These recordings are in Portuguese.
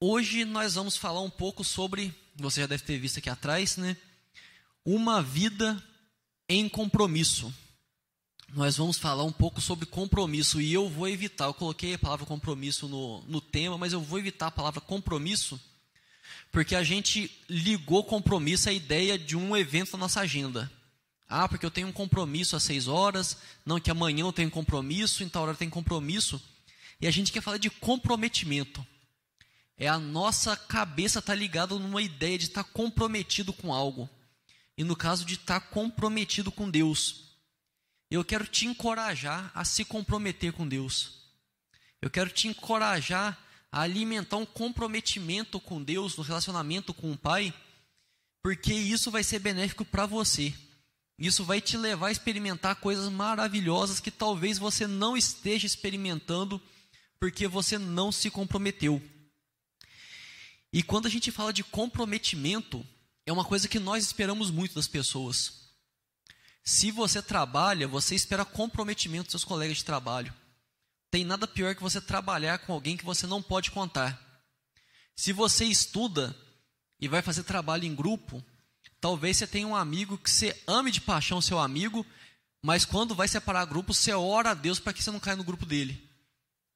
Hoje nós vamos falar um pouco sobre, você já deve ter visto aqui atrás, né? Uma vida em compromisso. Nós vamos falar um pouco sobre compromisso e eu vou evitar, eu coloquei a palavra compromisso no, no tema, mas eu vou evitar a palavra compromisso, porque a gente ligou compromisso à ideia de um evento na nossa agenda. Ah, porque eu tenho um compromisso às seis horas, não que amanhã eu tenho compromisso, em tal hora tem compromisso. E a gente quer falar de comprometimento. É a nossa cabeça estar tá ligada numa ideia de estar tá comprometido com algo. E no caso de estar tá comprometido com Deus. Eu quero te encorajar a se comprometer com Deus. Eu quero te encorajar a alimentar um comprometimento com Deus, no relacionamento com o Pai, porque isso vai ser benéfico para você. Isso vai te levar a experimentar coisas maravilhosas que talvez você não esteja experimentando porque você não se comprometeu. E quando a gente fala de comprometimento, é uma coisa que nós esperamos muito das pessoas. Se você trabalha, você espera comprometimento dos seus colegas de trabalho. Tem nada pior que você trabalhar com alguém que você não pode contar. Se você estuda e vai fazer trabalho em grupo, talvez você tenha um amigo que você ame de paixão seu amigo, mas quando vai separar grupo, você ora a Deus para que você não caia no grupo dele.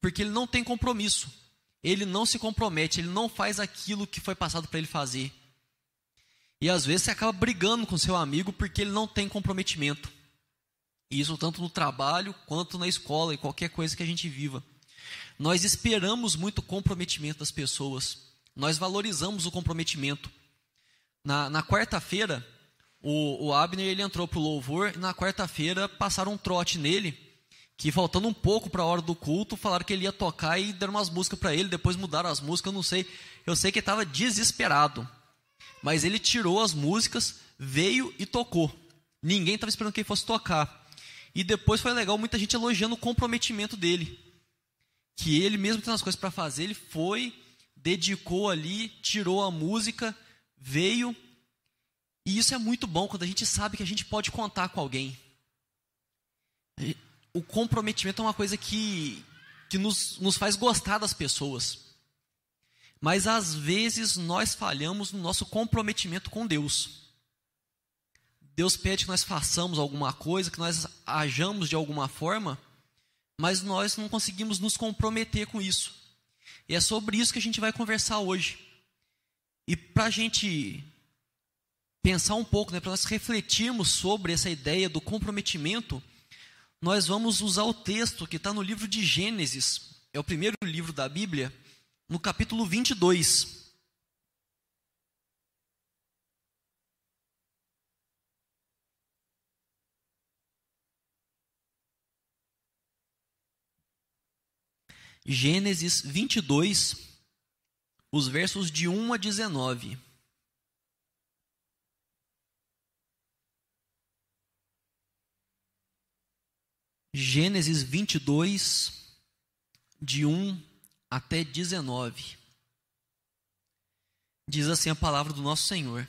Porque ele não tem compromisso ele não se compromete, ele não faz aquilo que foi passado para ele fazer. E às vezes você acaba brigando com seu amigo porque ele não tem comprometimento. Isso tanto no trabalho quanto na escola e qualquer coisa que a gente viva. Nós esperamos muito comprometimento das pessoas. Nós valorizamos o comprometimento. Na, na quarta-feira, o, o Abner ele entrou para o louvor e na quarta-feira passaram um trote nele que faltando um pouco para a hora do culto, falaram que ele ia tocar e deram umas músicas para ele, depois mudaram as músicas, eu não sei. Eu sei que ele estava desesperado. Mas ele tirou as músicas, veio e tocou. Ninguém estava esperando que ele fosse tocar. E depois foi legal, muita gente elogiando o comprometimento dele. Que ele, mesmo tendo as coisas para fazer, ele foi, dedicou ali, tirou a música, veio. E isso é muito bom quando a gente sabe que a gente pode contar com alguém o comprometimento é uma coisa que, que nos, nos faz gostar das pessoas. Mas às vezes nós falhamos no nosso comprometimento com Deus. Deus pede que nós façamos alguma coisa, que nós hajamos de alguma forma, mas nós não conseguimos nos comprometer com isso. E é sobre isso que a gente vai conversar hoje. E para a gente pensar um pouco, né, para nós refletirmos sobre essa ideia do comprometimento, nós vamos usar o texto que está no livro de Gênesis, é o primeiro livro da Bíblia, no capítulo 22. Gênesis 22, os versos de 1 a 19. Gênesis 22, de 1 até 19. Diz assim a palavra do nosso Senhor: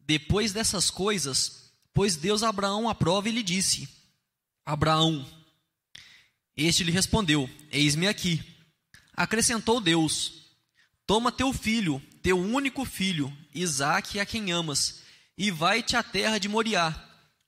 Depois dessas coisas, pôs Deus Abraão à prova e lhe disse: Abraão. Este lhe respondeu: Eis-me aqui. Acrescentou Deus: Toma teu filho, teu único filho, Isaque, a quem amas, e vai-te à terra de Moriá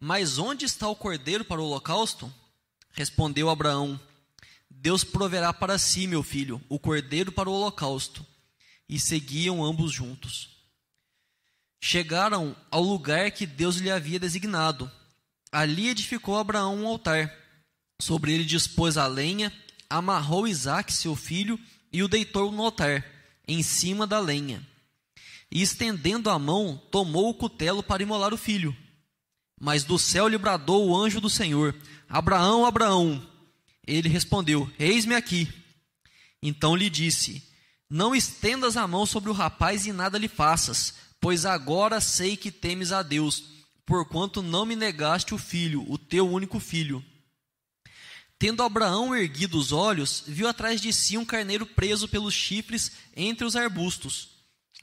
mas onde está o cordeiro para o holocausto? Respondeu Abraão: Deus proverá para si, meu filho, o cordeiro para o holocausto. e seguiam ambos juntos. Chegaram ao lugar que Deus lhe havia designado. Ali edificou Abraão um altar. Sobre ele dispôs a lenha, amarrou Isaque, seu filho, e o deitou no altar, em cima da lenha. E estendendo a mão, tomou o cutelo para imolar o filho. Mas do céu lhe bradou o anjo do Senhor: Abraão, Abraão. Ele respondeu: Eis-me aqui. Então lhe disse: Não estendas a mão sobre o rapaz e nada lhe faças, pois agora sei que temes a Deus, porquanto não me negaste o filho, o teu único filho. Tendo Abraão erguido os olhos, viu atrás de si um carneiro preso pelos chifres entre os arbustos.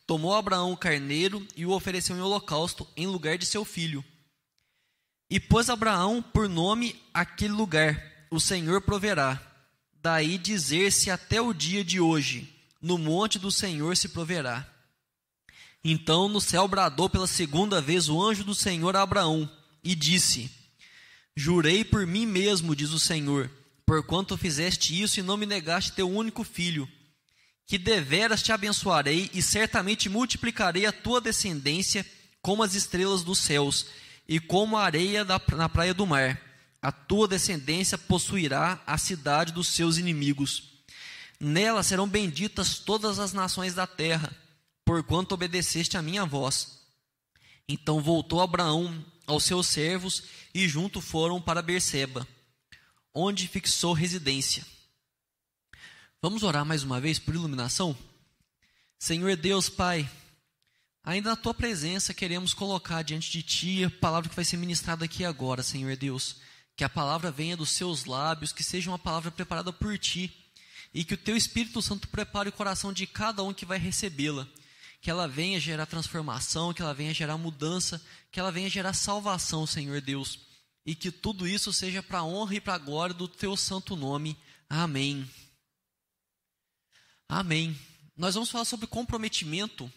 Tomou Abraão o carneiro e o ofereceu em holocausto em lugar de seu filho. E pôs Abraão por nome aquele lugar: O Senhor proverá. Daí dizer-se até o dia de hoje: No monte do Senhor se proverá. Então no céu bradou pela segunda vez o anjo do Senhor a Abraão e disse: Jurei por mim mesmo, diz o Senhor, porquanto fizeste isso e não me negaste teu único filho, que deveras te abençoarei e certamente multiplicarei a tua descendência como as estrelas dos céus e como a areia na praia do mar. A tua descendência possuirá a cidade dos seus inimigos. Nela serão benditas todas as nações da terra, porquanto obedeceste a minha voz. Então voltou Abraão aos seus servos e junto foram para Berseba, onde fixou residência. Vamos orar mais uma vez por iluminação? Senhor Deus, Pai, ainda na tua presença queremos colocar diante de ti a palavra que vai ser ministrada aqui agora, Senhor Deus. Que a palavra venha dos seus lábios, que seja uma palavra preparada por ti e que o teu Espírito Santo prepare o coração de cada um que vai recebê-la que ela venha gerar transformação, que ela venha gerar mudança, que ela venha gerar salvação, Senhor Deus. E que tudo isso seja para a honra e para a glória do teu santo nome. Amém. Amém. Nós vamos falar sobre comprometimento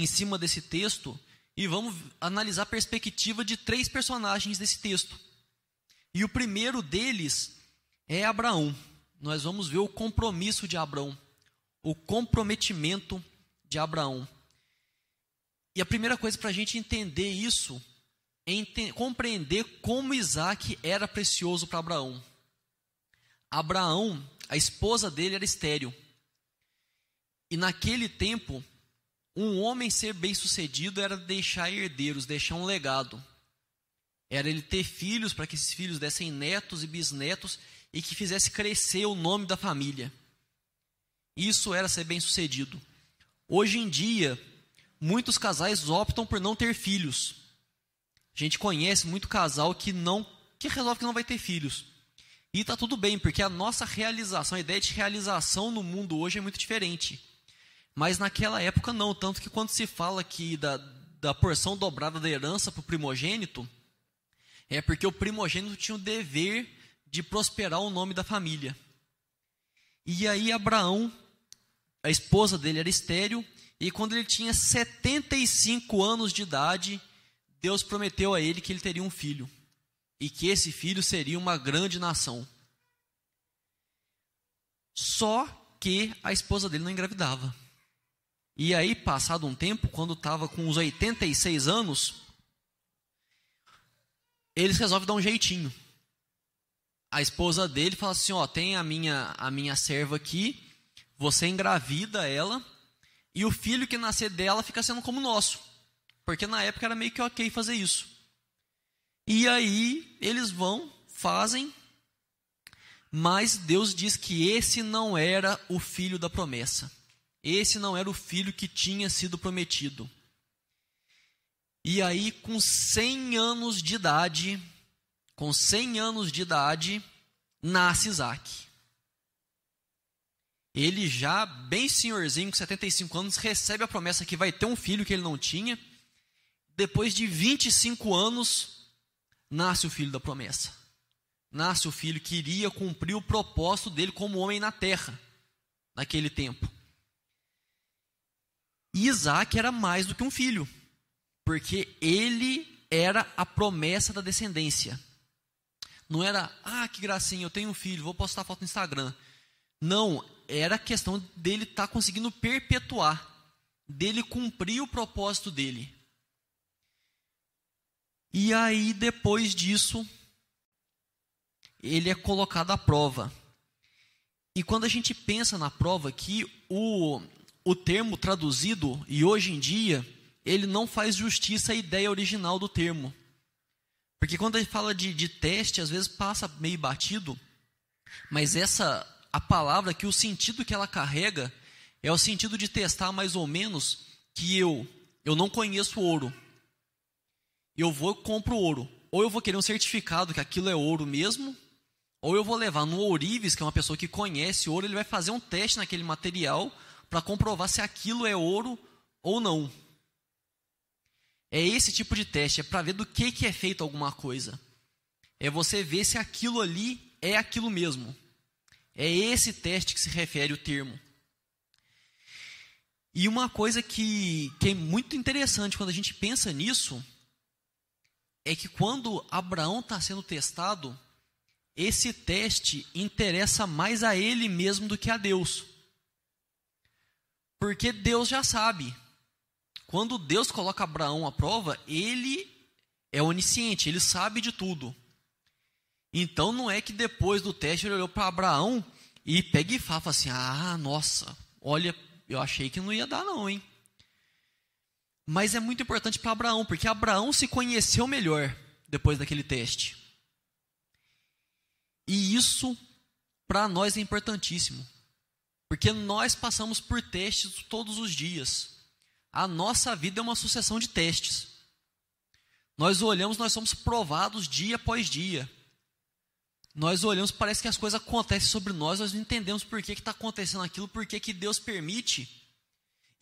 em cima desse texto e vamos analisar a perspectiva de três personagens desse texto. E o primeiro deles é Abraão. Nós vamos ver o compromisso de Abraão, o comprometimento de Abraão. E a primeira coisa para a gente entender isso é ente compreender como Isaac era precioso para Abraão. Abraão, a esposa dele era estéril. E naquele tempo, um homem ser bem-sucedido era deixar herdeiros, deixar um legado. Era ele ter filhos para que esses filhos dessem netos e bisnetos e que fizesse crescer o nome da família. Isso era ser bem-sucedido. Hoje em dia, muitos casais optam por não ter filhos. A gente conhece muito casal que não que resolve que não vai ter filhos. E está tudo bem, porque a nossa realização, a ideia de realização no mundo hoje é muito diferente. Mas naquela época não, tanto que quando se fala aqui da, da porção dobrada da herança para o primogênito, é porque o primogênito tinha o dever de prosperar o nome da família. E aí Abraão, a esposa dele era estéril, e quando ele tinha 75 anos de idade, Deus prometeu a ele que ele teria um filho. E que esse filho seria uma grande nação. Só que a esposa dele não engravidava. E aí, passado um tempo, quando estava com uns 86 anos, eles resolvem dar um jeitinho. A esposa dele fala assim: Ó, tem a minha, a minha serva aqui, você engravida ela e o filho que nascer dela fica sendo como nosso. Porque na época era meio que ok fazer isso. E aí eles vão, fazem, mas Deus diz que esse não era o filho da promessa. Esse não era o filho que tinha sido prometido. E aí, com 100 anos de idade, com 100 anos de idade, nasce Isaac. Ele já, bem senhorzinho, com 75 anos, recebe a promessa que vai ter um filho que ele não tinha. Depois de 25 anos, nasce o filho da promessa. Nasce o filho que iria cumprir o propósito dele como homem na terra, naquele tempo. E Isaac era mais do que um filho, porque ele era a promessa da descendência. Não era, ah, que gracinha, eu tenho um filho, vou postar foto no Instagram. Não, era questão dele estar tá conseguindo perpetuar. dele cumprir o propósito dele. E aí, depois disso, ele é colocado à prova. E quando a gente pensa na prova aqui, o, o termo traduzido, e hoje em dia, ele não faz justiça à ideia original do termo. Porque quando a gente fala de, de teste, às vezes passa meio batido, mas essa, a palavra que o sentido que ela carrega é o sentido de testar mais ou menos que eu, eu não conheço ouro. Eu vou e compro ouro. Ou eu vou querer um certificado que aquilo é ouro mesmo, ou eu vou levar no ourives, que é uma pessoa que conhece ouro, ele vai fazer um teste naquele material para comprovar se aquilo é ouro ou não. É esse tipo de teste, é para ver do que, que é feito alguma coisa. É você ver se aquilo ali é aquilo mesmo. É esse teste que se refere o termo. E uma coisa que, que é muito interessante quando a gente pensa nisso é que quando Abraão está sendo testado, esse teste interessa mais a ele mesmo do que a Deus. Porque Deus já sabe. Quando Deus coloca Abraão à prova, ele é onisciente, ele sabe de tudo. Então não é que depois do teste ele olhou para Abraão e pega e fala assim: Ah, nossa, olha, eu achei que não ia dar, não, hein? Mas é muito importante para Abraão, porque Abraão se conheceu melhor depois daquele teste. E isso para nós é importantíssimo, porque nós passamos por testes todos os dias. A nossa vida é uma sucessão de testes. Nós olhamos, nós somos provados dia após dia. Nós olhamos, parece que as coisas acontecem sobre nós, nós não entendemos por que está acontecendo aquilo, por que, que Deus permite.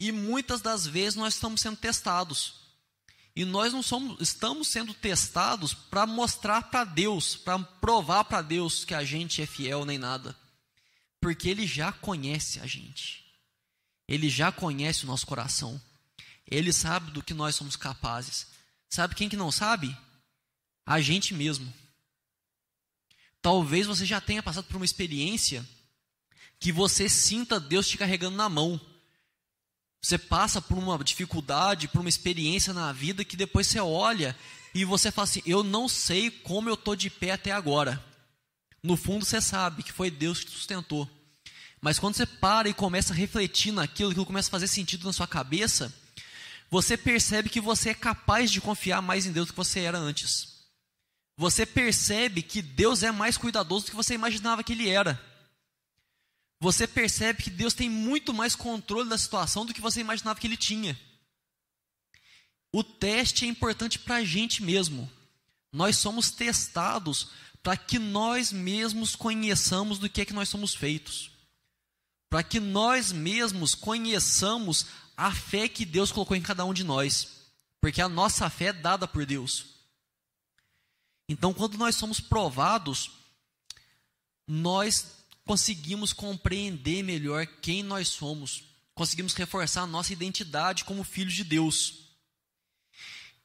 E muitas das vezes nós estamos sendo testados. E nós não somos, estamos sendo testados para mostrar para Deus, para provar para Deus que a gente é fiel nem nada. Porque Ele já conhece a gente. Ele já conhece o nosso coração. Ele sabe do que nós somos capazes. Sabe quem que não sabe? A gente mesmo. Talvez você já tenha passado por uma experiência que você sinta Deus te carregando na mão. Você passa por uma dificuldade, por uma experiência na vida que depois você olha e você fala assim: Eu não sei como eu estou de pé até agora. No fundo você sabe que foi Deus que te sustentou. Mas quando você para e começa a refletir naquilo, aquilo começa a fazer sentido na sua cabeça, você percebe que você é capaz de confiar mais em Deus do que você era antes. Você percebe que Deus é mais cuidadoso do que você imaginava que Ele era. Você percebe que Deus tem muito mais controle da situação do que você imaginava que Ele tinha. O teste é importante para a gente mesmo. Nós somos testados para que nós mesmos conheçamos do que é que nós somos feitos. Para que nós mesmos conheçamos a fé que Deus colocou em cada um de nós, porque a nossa fé é dada por Deus. Então, quando nós somos provados, nós conseguimos compreender melhor quem nós somos, conseguimos reforçar a nossa identidade como filhos de Deus.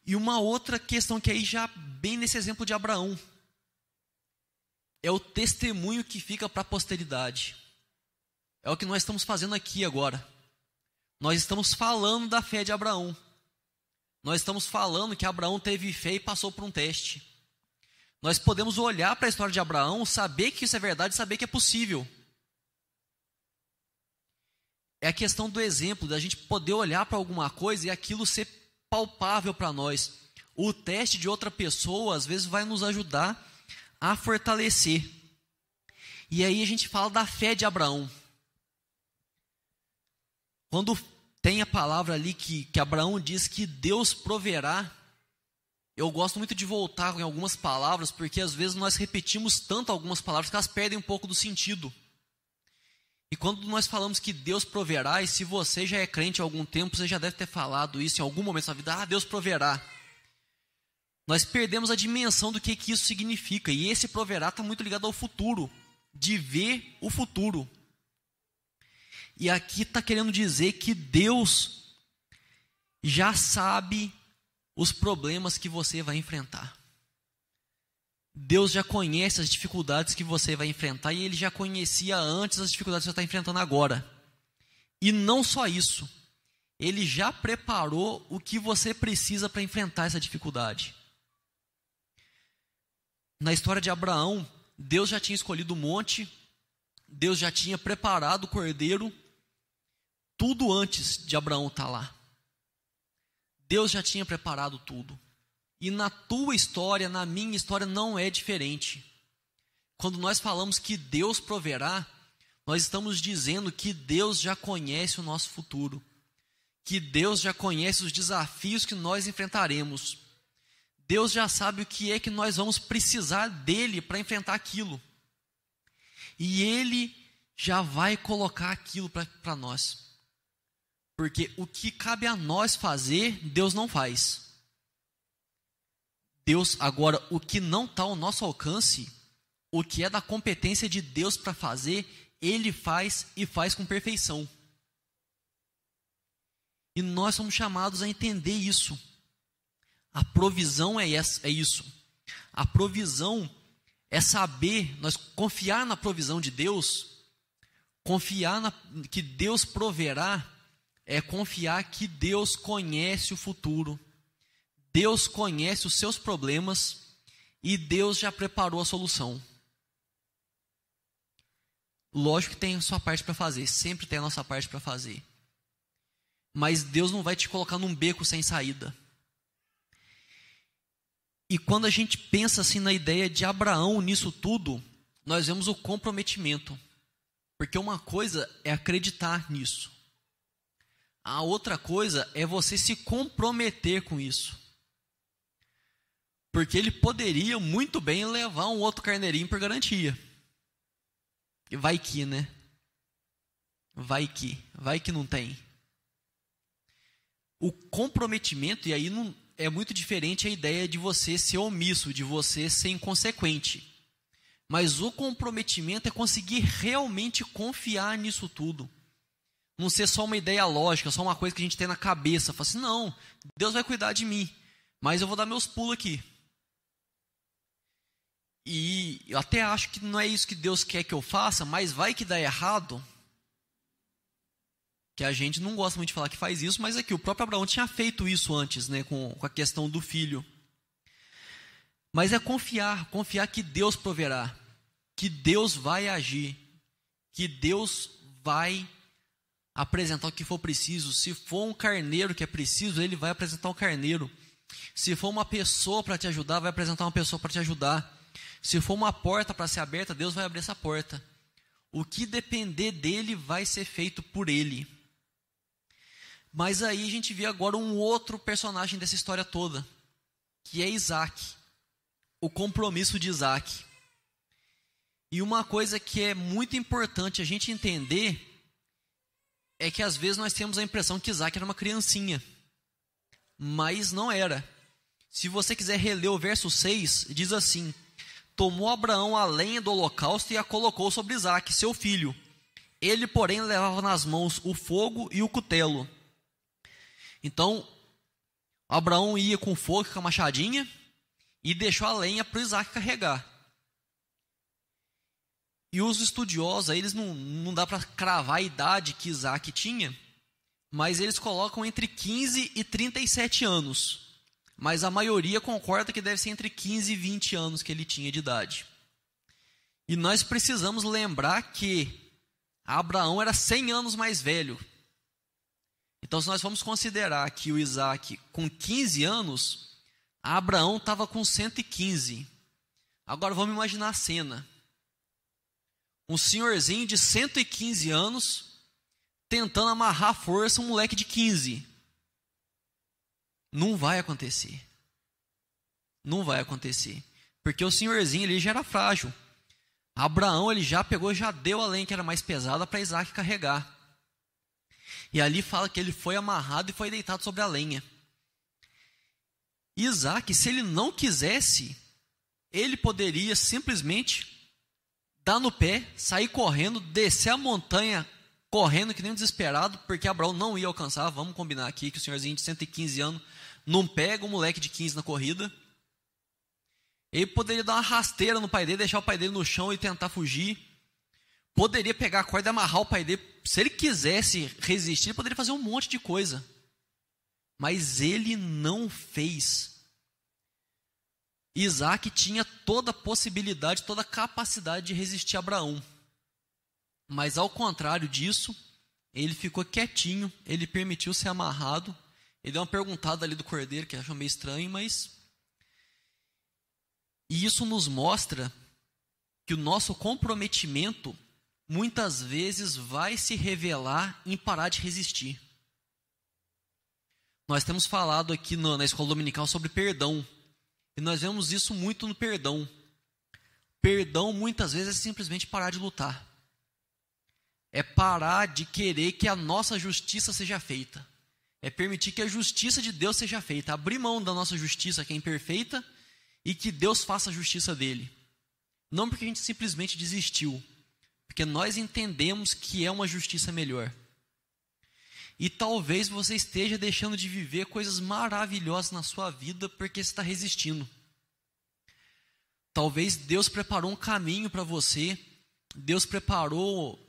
E uma outra questão que aí já bem nesse exemplo de Abraão é o testemunho que fica para a posteridade. É o que nós estamos fazendo aqui agora. Nós estamos falando da fé de Abraão. Nós estamos falando que Abraão teve fé e passou por um teste. Nós podemos olhar para a história de Abraão, saber que isso é verdade, saber que é possível. É a questão do exemplo, da gente poder olhar para alguma coisa e aquilo ser palpável para nós. O teste de outra pessoa, às vezes, vai nos ajudar a fortalecer. E aí a gente fala da fé de Abraão. Quando tem a palavra ali que, que Abraão diz que Deus proverá. Eu gosto muito de voltar em algumas palavras, porque às vezes nós repetimos tanto algumas palavras que elas perdem um pouco do sentido. E quando nós falamos que Deus proverá, e se você já é crente há algum tempo, você já deve ter falado isso em algum momento da sua vida, ah, Deus proverá. Nós perdemos a dimensão do que, que isso significa, e esse proverá está muito ligado ao futuro, de ver o futuro. E aqui está querendo dizer que Deus já sabe os problemas que você vai enfrentar. Deus já conhece as dificuldades que você vai enfrentar e ele já conhecia antes as dificuldades que você está enfrentando agora. E não só isso, ele já preparou o que você precisa para enfrentar essa dificuldade. Na história de Abraão, Deus já tinha escolhido o monte, Deus já tinha preparado o cordeiro, tudo antes de Abraão estar tá lá. Deus já tinha preparado tudo. E na tua história, na minha história, não é diferente. Quando nós falamos que Deus proverá, nós estamos dizendo que Deus já conhece o nosso futuro, que Deus já conhece os desafios que nós enfrentaremos. Deus já sabe o que é que nós vamos precisar dele para enfrentar aquilo. E ele já vai colocar aquilo para nós. Porque o que cabe a nós fazer, Deus não faz. Deus, agora, o que não está ao nosso alcance, o que é da competência de Deus para fazer, Ele faz e faz com perfeição. E nós somos chamados a entender isso. A provisão é, é isso. A provisão é saber, nós confiar na provisão de Deus, confiar na, que Deus proverá é confiar que Deus conhece o futuro, Deus conhece os seus problemas e Deus já preparou a solução. Lógico que tem a sua parte para fazer, sempre tem a nossa parte para fazer. Mas Deus não vai te colocar num beco sem saída. E quando a gente pensa assim na ideia de Abraão nisso tudo, nós vemos o comprometimento. Porque uma coisa é acreditar nisso. A outra coisa é você se comprometer com isso. Porque ele poderia muito bem levar um outro carneirinho por garantia. E vai que, né? Vai que, vai que não tem. O comprometimento, e aí não, é muito diferente a ideia de você ser omisso, de você ser inconsequente. Mas o comprometimento é conseguir realmente confiar nisso tudo. Não ser só uma ideia lógica, só uma coisa que a gente tem na cabeça. Falar assim, não, Deus vai cuidar de mim, mas eu vou dar meus pulos aqui. E eu até acho que não é isso que Deus quer que eu faça, mas vai que dá errado. Que a gente não gosta muito de falar que faz isso, mas é que o próprio Abraão tinha feito isso antes, né, com, com a questão do filho. Mas é confiar, confiar que Deus proverá, que Deus vai agir, que Deus vai apresentar o que for preciso. Se for um carneiro que é preciso, ele vai apresentar um carneiro. Se for uma pessoa para te ajudar, vai apresentar uma pessoa para te ajudar. Se for uma porta para ser aberta, Deus vai abrir essa porta. O que depender dele vai ser feito por ele. Mas aí a gente vê agora um outro personagem dessa história toda, que é Isaac. O compromisso de Isaac. E uma coisa que é muito importante a gente entender é que às vezes nós temos a impressão que Isaac era uma criancinha, mas não era. Se você quiser reler o verso 6, diz assim: Tomou Abraão a lenha do holocausto e a colocou sobre Isaac, seu filho. Ele, porém, levava nas mãos o fogo e o cutelo. Então, Abraão ia com fogo, com a machadinha, e deixou a lenha para Isaac carregar. E os estudiosos, eles não, não dá para cravar a idade que Isaac tinha, mas eles colocam entre 15 e 37 anos. Mas a maioria concorda que deve ser entre 15 e 20 anos que ele tinha de idade. E nós precisamos lembrar que Abraão era 100 anos mais velho. Então, se nós vamos considerar que o Isaac com 15 anos, Abraão estava com 115. Agora vamos imaginar a cena um senhorzinho de 115 anos tentando amarrar à força um moleque de 15. Não vai acontecer. Não vai acontecer. Porque o senhorzinho ele já era frágil. Abraão ele já pegou, já deu a lenha que era mais pesada para Isaac carregar. E ali fala que ele foi amarrado e foi deitado sobre a lenha. Isaac, se ele não quisesse, ele poderia simplesmente dar no pé, sair correndo, descer a montanha correndo que nem um desesperado, porque Abraão não ia alcançar. Vamos combinar aqui que o senhorzinho de 115 anos não pega um moleque de 15 na corrida. Ele poderia dar uma rasteira no pai dele, deixar o pai dele no chão e tentar fugir. Poderia pegar a corda e amarrar o pai dele. Se ele quisesse resistir, ele poderia fazer um monte de coisa. mas ele não fez. Isaac tinha toda a possibilidade, toda a capacidade de resistir a Abraão. Mas ao contrário disso, ele ficou quietinho, ele permitiu ser amarrado. Ele deu uma perguntada ali do cordeiro, que achou meio estranho, mas. E isso nos mostra que o nosso comprometimento muitas vezes vai se revelar em parar de resistir. Nós temos falado aqui na escola dominical sobre perdão. E nós vemos isso muito no perdão. Perdão muitas vezes é simplesmente parar de lutar. É parar de querer que a nossa justiça seja feita. É permitir que a justiça de Deus seja feita. Abrir mão da nossa justiça, que é imperfeita, e que Deus faça a justiça dele. Não porque a gente simplesmente desistiu, porque nós entendemos que é uma justiça melhor. E talvez você esteja deixando de viver coisas maravilhosas na sua vida porque está resistindo. Talvez Deus preparou um caminho para você, Deus preparou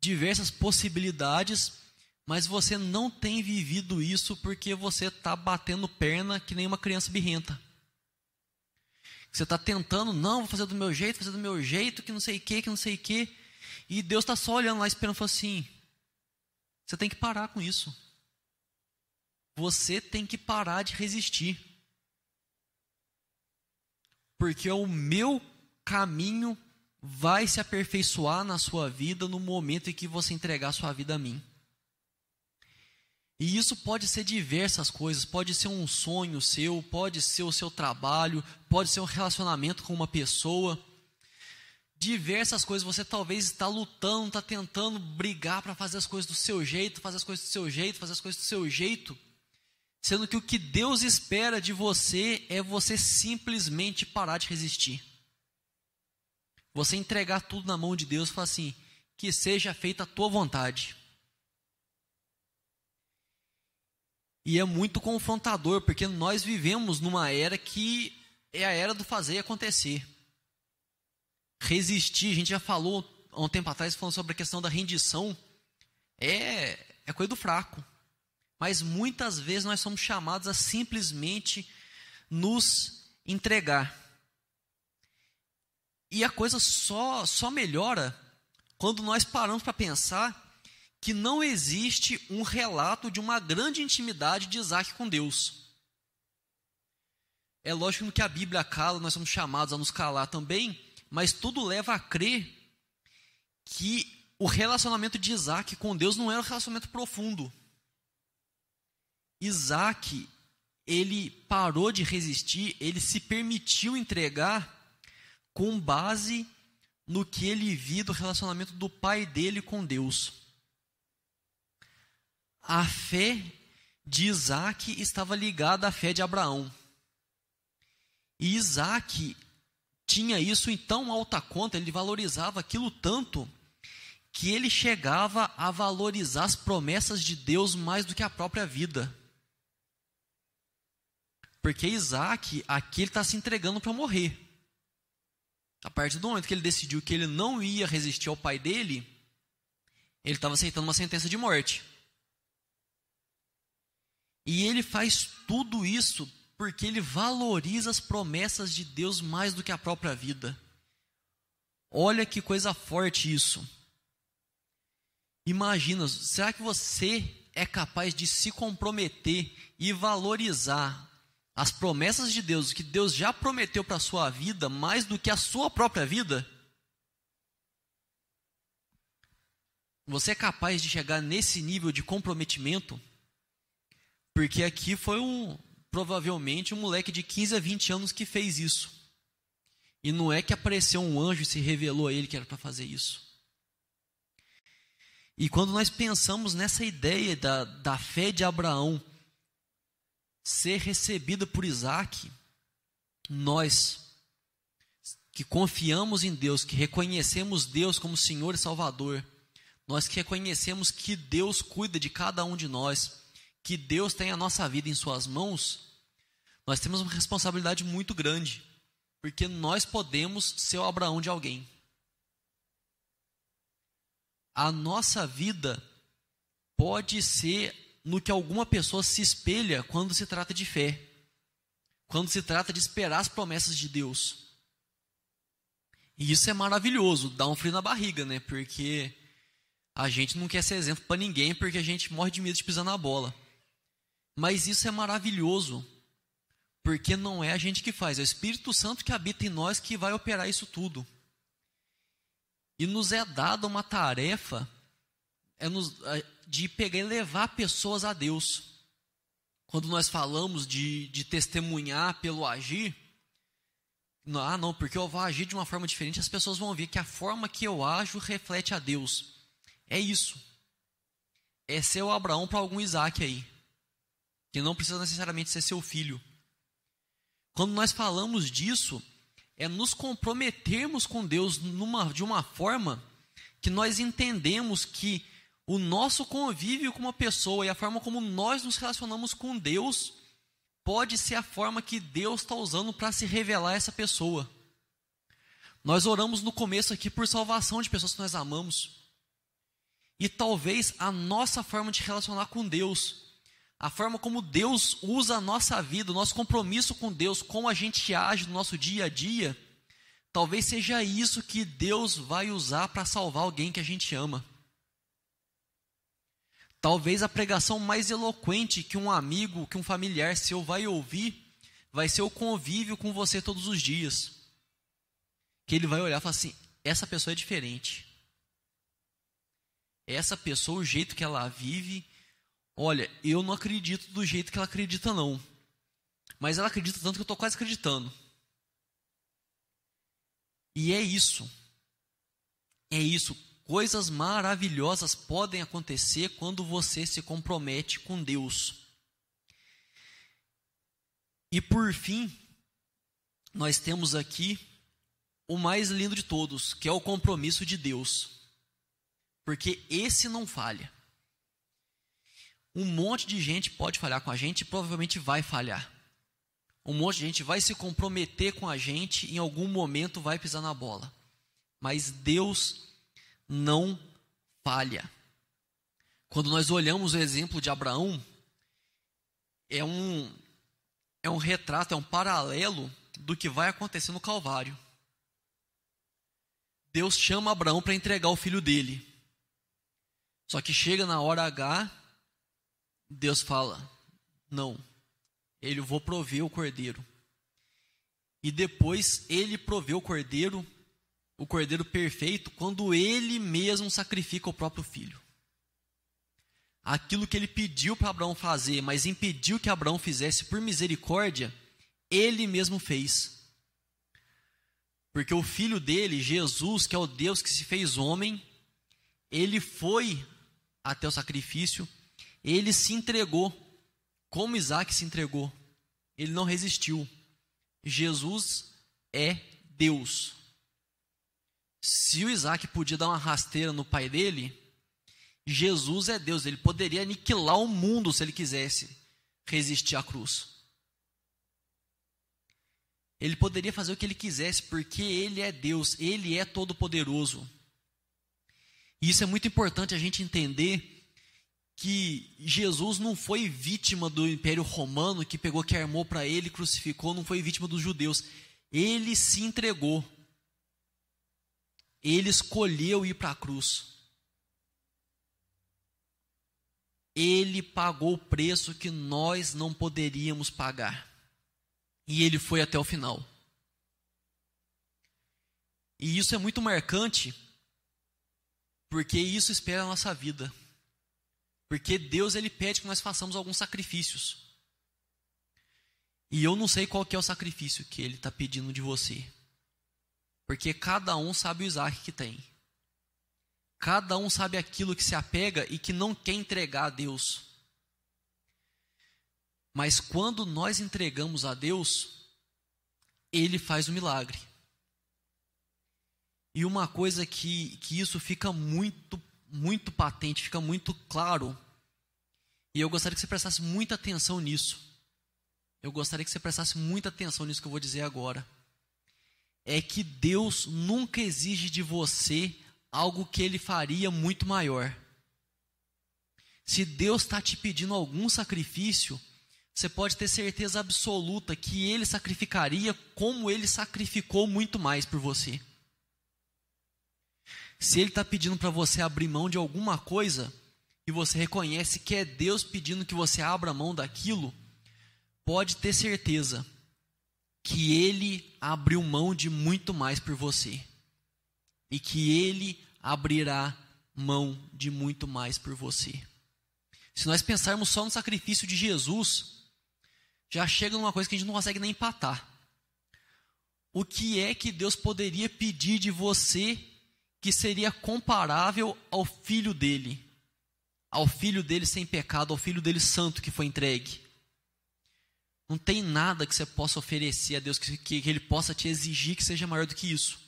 diversas possibilidades, mas você não tem vivido isso porque você está batendo perna que nem uma criança birrenta. Você está tentando, não, vou fazer do meu jeito, fazer do meu jeito, que não sei o que, que não sei o que. E Deus está só olhando lá esperando, falando assim: você tem que parar com isso. Você tem que parar de resistir. Porque o meu caminho vai se aperfeiçoar na sua vida no momento em que você entregar sua vida a mim. E isso pode ser diversas coisas, pode ser um sonho seu, pode ser o seu trabalho, pode ser um relacionamento com uma pessoa diversas coisas. Você talvez está lutando, está tentando brigar para fazer as coisas do seu jeito, fazer as coisas do seu jeito, fazer as coisas do seu jeito. Sendo que o que Deus espera de você é você simplesmente parar de resistir. Você entregar tudo na mão de Deus e falar assim: que seja feita a tua vontade. E é muito confrontador, porque nós vivemos numa era que é a era do fazer acontecer resistir, a gente já falou há um tempo atrás, falando sobre a questão da rendição, é, é coisa do fraco. Mas muitas vezes nós somos chamados a simplesmente nos entregar. E a coisa só, só melhora quando nós paramos para pensar que não existe um relato de uma grande intimidade de Isaac com Deus. É lógico que a Bíblia cala, nós somos chamados a nos calar também, mas tudo leva a crer que o relacionamento de Isaac com Deus não era um relacionamento profundo. Isaac, ele parou de resistir, ele se permitiu entregar com base no que ele via do relacionamento do pai dele com Deus. A fé de Isaac estava ligada à fé de Abraão. E Isaac tinha isso em tão alta conta, ele valorizava aquilo tanto, que ele chegava a valorizar as promessas de Deus mais do que a própria vida. Porque Isaac, aqui ele está se entregando para morrer. A partir do momento que ele decidiu que ele não ia resistir ao pai dele, ele estava aceitando uma sentença de morte. E ele faz tudo isso porque ele valoriza as promessas de Deus mais do que a própria vida. Olha que coisa forte isso. Imagina, será que você é capaz de se comprometer e valorizar as promessas de Deus, que Deus já prometeu para a sua vida, mais do que a sua própria vida? Você é capaz de chegar nesse nível de comprometimento? Porque aqui foi um, provavelmente um moleque de 15 a 20 anos que fez isso. E não é que apareceu um anjo e se revelou a ele que era para fazer isso. E quando nós pensamos nessa ideia da, da fé de Abraão ser recebida por Isaac, nós que confiamos em Deus, que reconhecemos Deus como Senhor e Salvador, nós que reconhecemos que Deus cuida de cada um de nós, que Deus tem a nossa vida em Suas mãos, nós temos uma responsabilidade muito grande, porque nós podemos ser o Abraão de alguém. A nossa vida pode ser no que alguma pessoa se espelha quando se trata de fé, quando se trata de esperar as promessas de Deus. E isso é maravilhoso, dá um frio na barriga, né? Porque a gente não quer ser exemplo para ninguém porque a gente morre de medo de pisar na bola. Mas isso é maravilhoso, porque não é a gente que faz, é o Espírito Santo que habita em nós que vai operar isso tudo. E nos é dada uma tarefa é nos, de pegar e levar pessoas a Deus. Quando nós falamos de, de testemunhar pelo agir, ah, não, porque eu vou agir de uma forma diferente, as pessoas vão ver que a forma que eu ajo reflete a Deus. É isso. É ser o Abraão para algum Isaac aí. Que não precisa necessariamente ser seu filho. Quando nós falamos disso, é nos comprometermos com Deus numa, de uma forma que nós entendemos que o nosso convívio com uma pessoa e a forma como nós nos relacionamos com Deus pode ser a forma que Deus está usando para se revelar a essa pessoa. Nós oramos no começo aqui por salvação de pessoas que nós amamos. E talvez a nossa forma de relacionar com Deus, a forma como Deus usa a nossa vida, o nosso compromisso com Deus, como a gente age no nosso dia a dia, talvez seja isso que Deus vai usar para salvar alguém que a gente ama. Talvez a pregação mais eloquente que um amigo, que um familiar seu vai ouvir, vai ser o convívio com você todos os dias. Que ele vai olhar e falar assim: essa pessoa é diferente. Essa pessoa, o jeito que ela vive, olha, eu não acredito do jeito que ela acredita, não. Mas ela acredita tanto que eu estou quase acreditando. E é isso. É isso. Coisas maravilhosas podem acontecer quando você se compromete com Deus. E por fim, nós temos aqui o mais lindo de todos, que é o compromisso de Deus. Porque esse não falha. Um monte de gente pode falhar com a gente e provavelmente vai falhar. Um monte de gente vai se comprometer com a gente e em algum momento vai pisar na bola. Mas Deus não falha. Quando nós olhamos o exemplo de Abraão, é um, é um retrato, é um paralelo do que vai acontecer no Calvário. Deus chama Abraão para entregar o filho dele. Só que chega na hora H, Deus fala: Não, ele vou prover o cordeiro. E depois ele proveu o cordeiro o cordeiro perfeito quando ele mesmo sacrifica o próprio filho. Aquilo que ele pediu para Abraão fazer, mas impediu que Abraão fizesse por misericórdia, ele mesmo fez. Porque o filho dele, Jesus, que é o Deus que se fez homem, ele foi até o sacrifício, ele se entregou, como Isaac se entregou. Ele não resistiu. Jesus é Deus. Se o Isaac podia dar uma rasteira no pai dele, Jesus é Deus, ele poderia aniquilar o mundo se ele quisesse resistir à cruz. Ele poderia fazer o que ele quisesse, porque ele é Deus, ele é todo-poderoso. E isso é muito importante a gente entender que Jesus não foi vítima do Império Romano que pegou, que armou para ele, crucificou, não foi vítima dos judeus. Ele se entregou. Ele escolheu ir para a cruz. Ele pagou o preço que nós não poderíamos pagar. E ele foi até o final. E isso é muito marcante, porque isso espera a nossa vida. Porque Deus ele pede que nós façamos alguns sacrifícios. E eu não sei qual que é o sacrifício que ele está pedindo de você. Porque cada um sabe o Isaac que tem. Cada um sabe aquilo que se apega e que não quer entregar a Deus. Mas quando nós entregamos a Deus, Ele faz o milagre. E uma coisa que, que isso fica muito, muito patente, fica muito claro. E eu gostaria que você prestasse muita atenção nisso. Eu gostaria que você prestasse muita atenção nisso que eu vou dizer agora é que Deus nunca exige de você algo que ele faria muito maior. Se Deus está te pedindo algum sacrifício, você pode ter certeza absoluta que Ele sacrificaria como Ele sacrificou muito mais por você. Se Ele está pedindo para você abrir mão de alguma coisa, e você reconhece que é Deus pedindo que você abra mão daquilo, pode ter certeza que Ele abriu mão de muito mais por você. E que Ele abrirá mão de muito mais por você. Se nós pensarmos só no sacrifício de Jesus, já chega numa coisa que a gente não consegue nem empatar. O que é que Deus poderia pedir de você que seria comparável ao filho dele? Ao filho dele sem pecado, ao filho dele santo que foi entregue? Não tem nada que você possa oferecer a Deus que, que, ele possa te exigir que seja maior do que isso.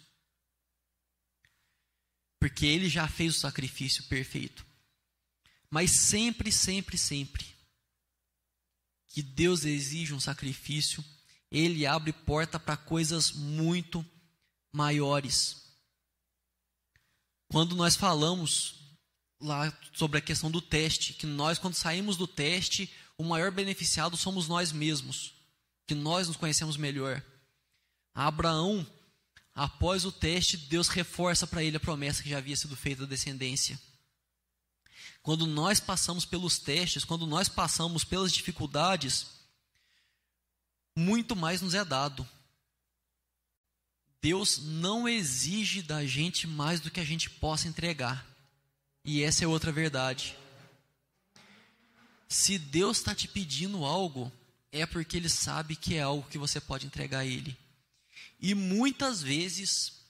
Porque ele já fez o sacrifício perfeito. Mas sempre, sempre, sempre que Deus exige um sacrifício, ele abre porta para coisas muito maiores. Quando nós falamos lá sobre a questão do teste, que nós, quando saímos do teste, o maior beneficiado somos nós mesmos, que nós nos conhecemos melhor. Abraão, após o teste, Deus reforça para ele a promessa que já havia sido feita da descendência. Quando nós passamos pelos testes, quando nós passamos pelas dificuldades, muito mais nos é dado. Deus não exige da gente mais do que a gente possa entregar. E essa é outra verdade. Se Deus está te pedindo algo, é porque Ele sabe que é algo que você pode entregar a Ele. E muitas vezes,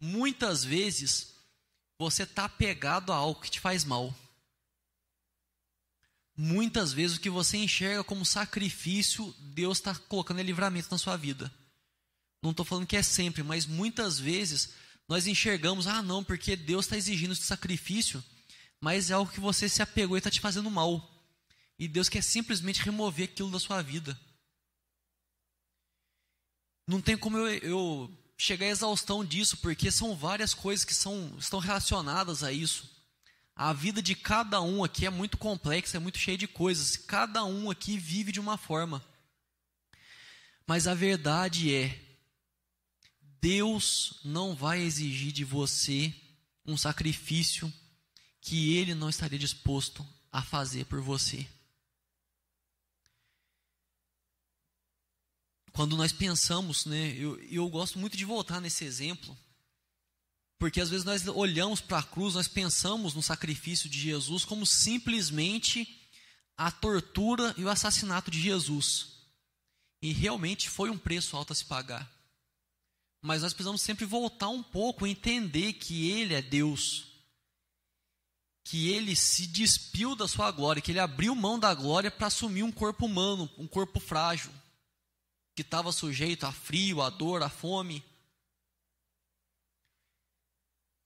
muitas vezes, você está apegado a algo que te faz mal. Muitas vezes o que você enxerga como sacrifício, Deus está colocando livramento na sua vida. Não estou falando que é sempre, mas muitas vezes nós enxergamos, ah, não, porque Deus está exigindo esse sacrifício, mas é algo que você se apegou e está te fazendo mal. E Deus quer simplesmente remover aquilo da sua vida. Não tem como eu, eu chegar à exaustão disso, porque são várias coisas que são, estão relacionadas a isso. A vida de cada um aqui é muito complexa, é muito cheia de coisas. Cada um aqui vive de uma forma. Mas a verdade é, Deus não vai exigir de você um sacrifício que Ele não estaria disposto a fazer por você. Quando nós pensamos, né, eu, eu gosto muito de voltar nesse exemplo, porque às vezes nós olhamos para a cruz, nós pensamos no sacrifício de Jesus como simplesmente a tortura e o assassinato de Jesus. E realmente foi um preço alto a se pagar. Mas nós precisamos sempre voltar um pouco entender que Ele é Deus. Que Ele se despiu da sua glória, que Ele abriu mão da glória para assumir um corpo humano, um corpo frágil, que estava sujeito a frio, a dor, a fome.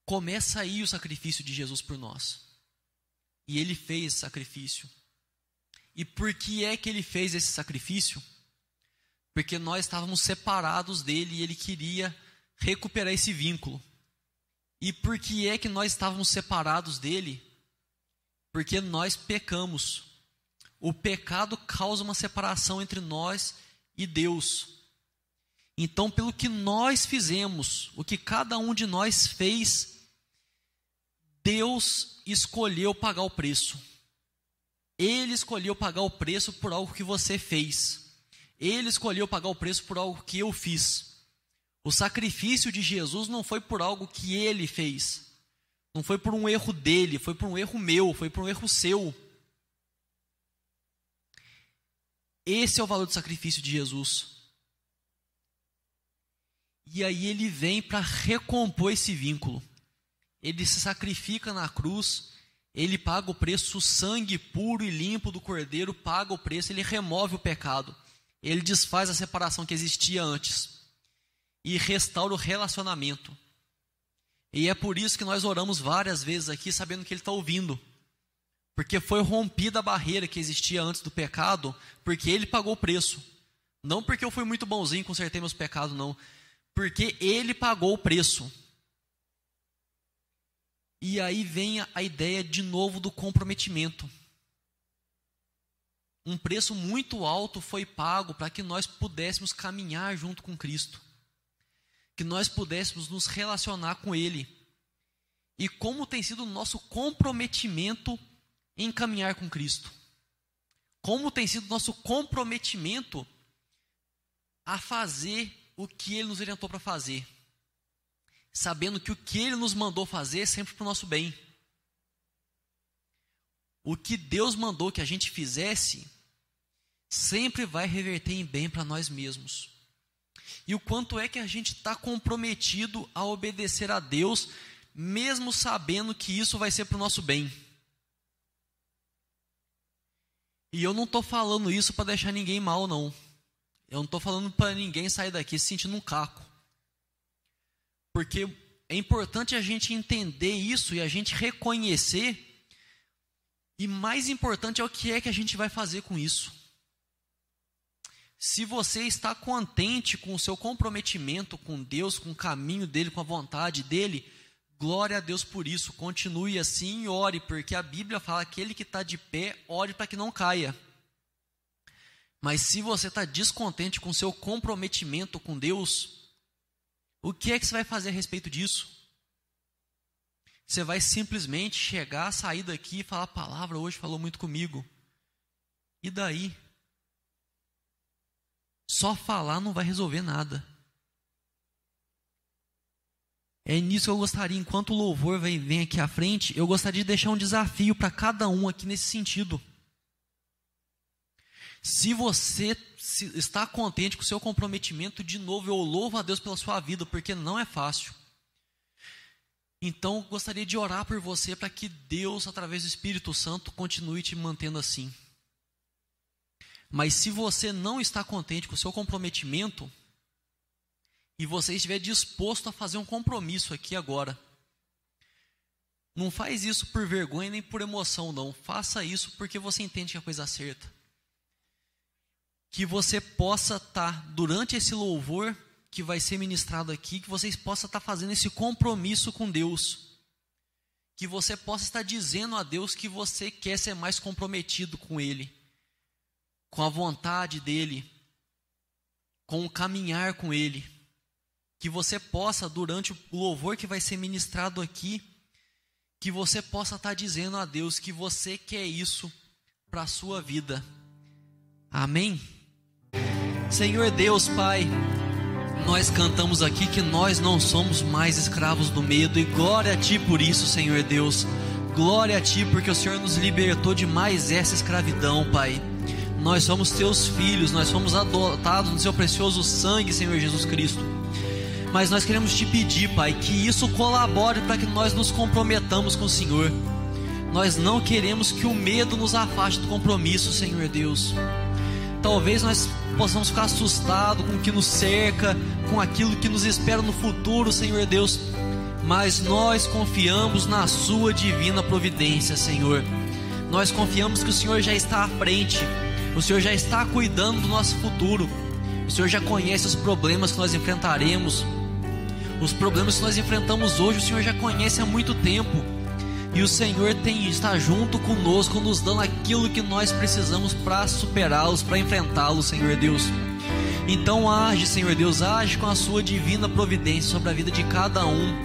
Começa aí o sacrifício de Jesus por nós. E ele fez esse sacrifício. E por que é que ele fez esse sacrifício? Porque nós estávamos separados dele e ele queria recuperar esse vínculo. E por que é que nós estávamos separados dele? Porque nós pecamos. O pecado causa uma separação entre nós e Deus. Então, pelo que nós fizemos, o que cada um de nós fez, Deus escolheu pagar o preço. Ele escolheu pagar o preço por algo que você fez. Ele escolheu pagar o preço por algo que eu fiz. O sacrifício de Jesus não foi por algo que ele fez. Não foi por um erro dele, foi por um erro meu, foi por um erro seu. Esse é o valor do sacrifício de Jesus. E aí ele vem para recompor esse vínculo ele se sacrifica na cruz, ele paga o preço, o sangue puro e limpo do cordeiro paga o preço, ele remove o pecado, ele desfaz a separação que existia antes e restaura o relacionamento. E é por isso que nós oramos várias vezes aqui, sabendo que Ele está ouvindo. Porque foi rompida a barreira que existia antes do pecado, porque Ele pagou o preço. Não porque eu fui muito bonzinho, consertei meus pecados, não. Porque Ele pagou o preço. E aí vem a ideia de novo do comprometimento. Um preço muito alto foi pago para que nós pudéssemos caminhar junto com Cristo, que nós pudéssemos nos relacionar com Ele. E como tem sido o nosso comprometimento em caminhar com Cristo? Como tem sido o nosso comprometimento a fazer o que Ele nos orientou para fazer? Sabendo que o que Ele nos mandou fazer é sempre para o nosso bem. O que Deus mandou que a gente fizesse sempre vai reverter em bem para nós mesmos. E o quanto é que a gente está comprometido a obedecer a Deus, mesmo sabendo que isso vai ser para o nosso bem. E eu não estou falando isso para deixar ninguém mal, não. Eu não estou falando para ninguém sair daqui se sentindo um caco. Porque é importante a gente entender isso e a gente reconhecer. E mais importante é o que é que a gente vai fazer com isso. Se você está contente com o seu comprometimento com Deus, com o caminho dele, com a vontade dele, glória a Deus por isso. Continue assim e ore, porque a Bíblia fala que aquele que está de pé, ore para que não caia. Mas se você está descontente com o seu comprometimento com Deus, o que é que você vai fazer a respeito disso? Você vai simplesmente chegar, sair daqui e falar: a palavra hoje falou muito comigo. E daí? Só falar não vai resolver nada. É nisso que eu gostaria, enquanto o louvor vem, vem aqui à frente, eu gostaria de deixar um desafio para cada um aqui nesse sentido. Se você está contente com o seu comprometimento, de novo, eu louvo a Deus pela sua vida, porque não é fácil. Então, gostaria de orar por você para que Deus, através do Espírito Santo, continue te mantendo assim. Mas se você não está contente com o seu comprometimento, e você estiver disposto a fazer um compromisso aqui agora, não faz isso por vergonha nem por emoção, não. Faça isso porque você entende que é a coisa certa. Que você possa estar, durante esse louvor que vai ser ministrado aqui, que vocês possam estar fazendo esse compromisso com Deus. Que você possa estar dizendo a Deus que você quer ser mais comprometido com Ele com a vontade dEle, com o caminhar com Ele. Que você possa, durante o louvor que vai ser ministrado aqui, que você possa estar dizendo a Deus que você quer isso para a sua vida. Amém? Senhor Deus, Pai, nós cantamos aqui que nós não somos mais escravos do medo, e glória a Ti por isso, Senhor Deus. Glória a Ti, porque o Senhor nos libertou de mais essa escravidão, Pai. Nós somos teus filhos, nós fomos adotados no seu precioso sangue, Senhor Jesus Cristo. Mas nós queremos te pedir, Pai, que isso colabore para que nós nos comprometamos com o Senhor. Nós não queremos que o medo nos afaste do compromisso, Senhor Deus. Talvez nós possamos ficar assustados com o que nos cerca, com aquilo que nos espera no futuro, Senhor Deus. Mas nós confiamos na Sua divina providência, Senhor. Nós confiamos que o Senhor já está à frente o Senhor já está cuidando do nosso futuro. O Senhor já conhece os problemas que nós enfrentaremos. Os problemas que nós enfrentamos hoje, o Senhor já conhece há muito tempo. E o Senhor tem está junto conosco, nos dando aquilo que nós precisamos para superá-los, para enfrentá-los, Senhor Deus. Então age, Senhor Deus, age com a sua divina providência sobre a vida de cada um.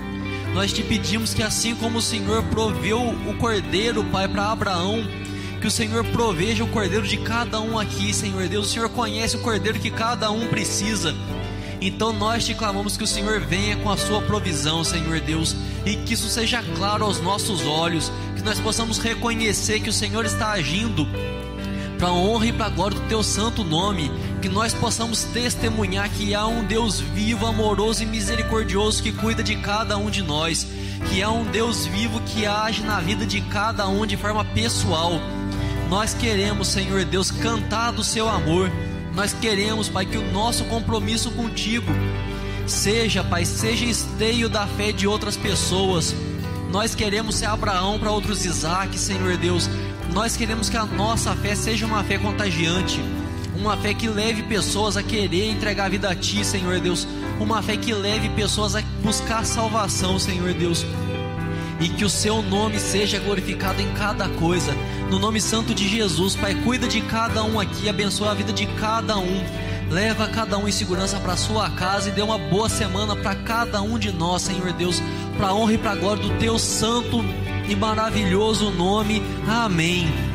Nós te pedimos que assim como o Senhor proveu o cordeiro, Pai, para Abraão, que o Senhor proveja o cordeiro de cada um aqui, Senhor Deus. O Senhor conhece o cordeiro que cada um precisa. Então nós te clamamos que o Senhor venha com a sua provisão, Senhor Deus, e que isso seja claro aos nossos olhos, que nós possamos reconhecer que o Senhor está agindo para a honra e para a glória do teu santo nome, que nós possamos testemunhar que há um Deus vivo, amoroso e misericordioso que cuida de cada um de nós, que há um Deus vivo que age na vida de cada um de forma pessoal nós queremos, Senhor Deus, cantar do seu amor. Nós queremos, Pai, que o nosso compromisso contigo seja, Pai, seja esteio da fé de outras pessoas. Nós queremos ser Abraão para outros Isaac, Senhor Deus. Nós queremos que a nossa fé seja uma fé contagiante, uma fé que leve pessoas a querer entregar a vida a Ti, Senhor Deus. Uma fé que leve pessoas a buscar salvação, Senhor Deus. E que o Seu nome seja glorificado em cada coisa No nome santo de Jesus, Pai, cuida de cada um aqui, abençoa a vida de cada um. Leva cada um em segurança para sua casa e dê uma boa semana para cada um de nós, Senhor Deus, para honra e para glória do teu santo e maravilhoso nome. Amém.